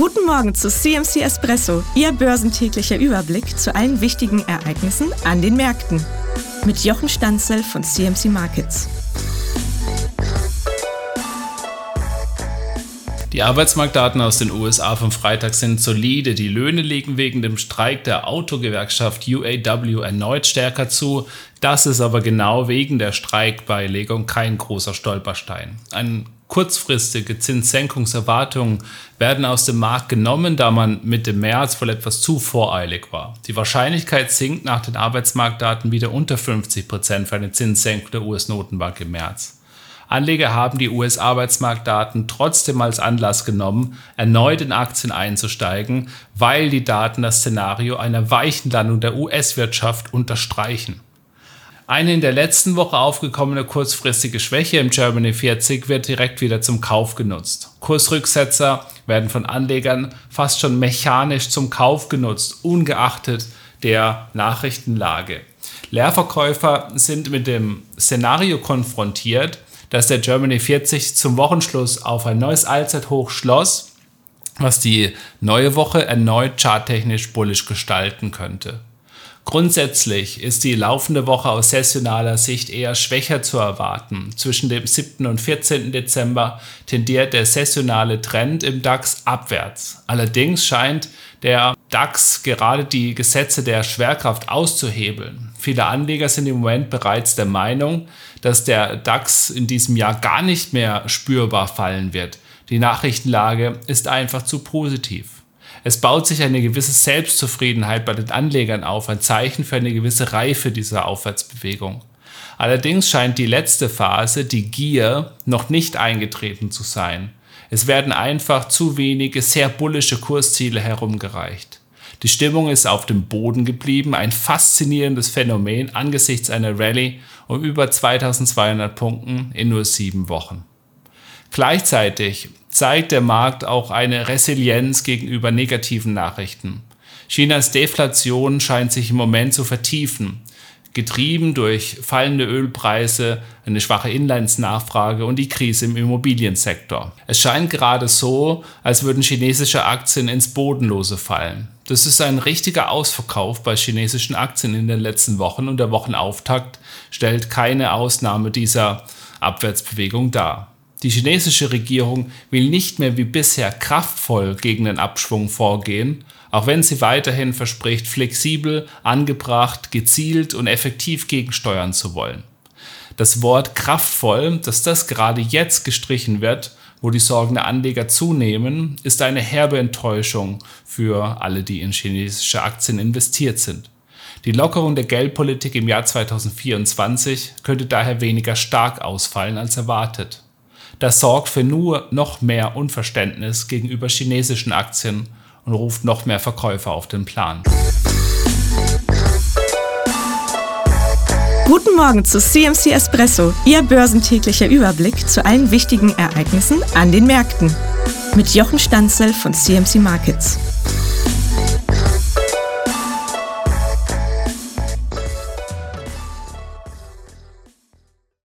Guten Morgen zu CMC Espresso, Ihr börsentäglicher Überblick zu allen wichtigen Ereignissen an den Märkten. Mit Jochen Stanzel von CMC Markets. Die Arbeitsmarktdaten aus den USA vom Freitag sind solide. Die Löhne legen wegen dem Streik der Autogewerkschaft UAW erneut stärker zu. Das ist aber genau wegen der Streikbeilegung kein großer Stolperstein. Ein kurzfristige Zinssenkungserwartungen werden aus dem Markt genommen, da man mit dem März wohl etwas zu voreilig war. Die Wahrscheinlichkeit sinkt nach den Arbeitsmarktdaten wieder unter 50 Prozent für eine Zinssenkung der US-Notenbank im März. Anleger haben die US-Arbeitsmarktdaten trotzdem als Anlass genommen, erneut in Aktien einzusteigen, weil die Daten das Szenario einer weichen Landung der US-Wirtschaft unterstreichen. Eine in der letzten Woche aufgekommene kurzfristige Schwäche im Germany 40 wird direkt wieder zum Kauf genutzt. Kursrücksetzer werden von Anlegern fast schon mechanisch zum Kauf genutzt, ungeachtet der Nachrichtenlage. Leerverkäufer sind mit dem Szenario konfrontiert, dass der Germany 40 zum Wochenschluss auf ein neues Allzeithoch schloss, was die neue Woche erneut charttechnisch bullisch gestalten könnte. Grundsätzlich ist die laufende Woche aus sessionaler Sicht eher schwächer zu erwarten. Zwischen dem 7. und 14. Dezember tendiert der sessionale Trend im DAX abwärts. Allerdings scheint der DAX gerade die Gesetze der Schwerkraft auszuhebeln. Viele Anleger sind im Moment bereits der Meinung, dass der DAX in diesem Jahr gar nicht mehr spürbar fallen wird. Die Nachrichtenlage ist einfach zu positiv. Es baut sich eine gewisse Selbstzufriedenheit bei den Anlegern auf, ein Zeichen für eine gewisse Reife dieser Aufwärtsbewegung. Allerdings scheint die letzte Phase, die Gier, noch nicht eingetreten zu sein. Es werden einfach zu wenige sehr bullische Kursziele herumgereicht. Die Stimmung ist auf dem Boden geblieben, ein faszinierendes Phänomen angesichts einer Rallye um über 2200 Punkten in nur sieben Wochen. Gleichzeitig zeigt der Markt auch eine Resilienz gegenüber negativen Nachrichten. Chinas Deflation scheint sich im Moment zu vertiefen getrieben durch fallende Ölpreise, eine schwache Inlandsnachfrage und die Krise im Immobiliensektor. Es scheint gerade so, als würden chinesische Aktien ins Bodenlose fallen. Das ist ein richtiger Ausverkauf bei chinesischen Aktien in den letzten Wochen und der Wochenauftakt stellt keine Ausnahme dieser Abwärtsbewegung dar. Die chinesische Regierung will nicht mehr wie bisher kraftvoll gegen den Abschwung vorgehen, auch wenn sie weiterhin verspricht, flexibel, angebracht, gezielt und effektiv gegensteuern zu wollen. Das Wort kraftvoll, dass das gerade jetzt gestrichen wird, wo die Sorgen der Anleger zunehmen, ist eine herbe Enttäuschung für alle, die in chinesische Aktien investiert sind. Die Lockerung der Geldpolitik im Jahr 2024 könnte daher weniger stark ausfallen als erwartet. Das sorgt für nur noch mehr Unverständnis gegenüber chinesischen Aktien und ruft noch mehr Verkäufer auf den Plan. Guten Morgen zu CMC Espresso, Ihr börsentäglicher Überblick zu allen wichtigen Ereignissen an den Märkten. Mit Jochen Stanzel von CMC Markets.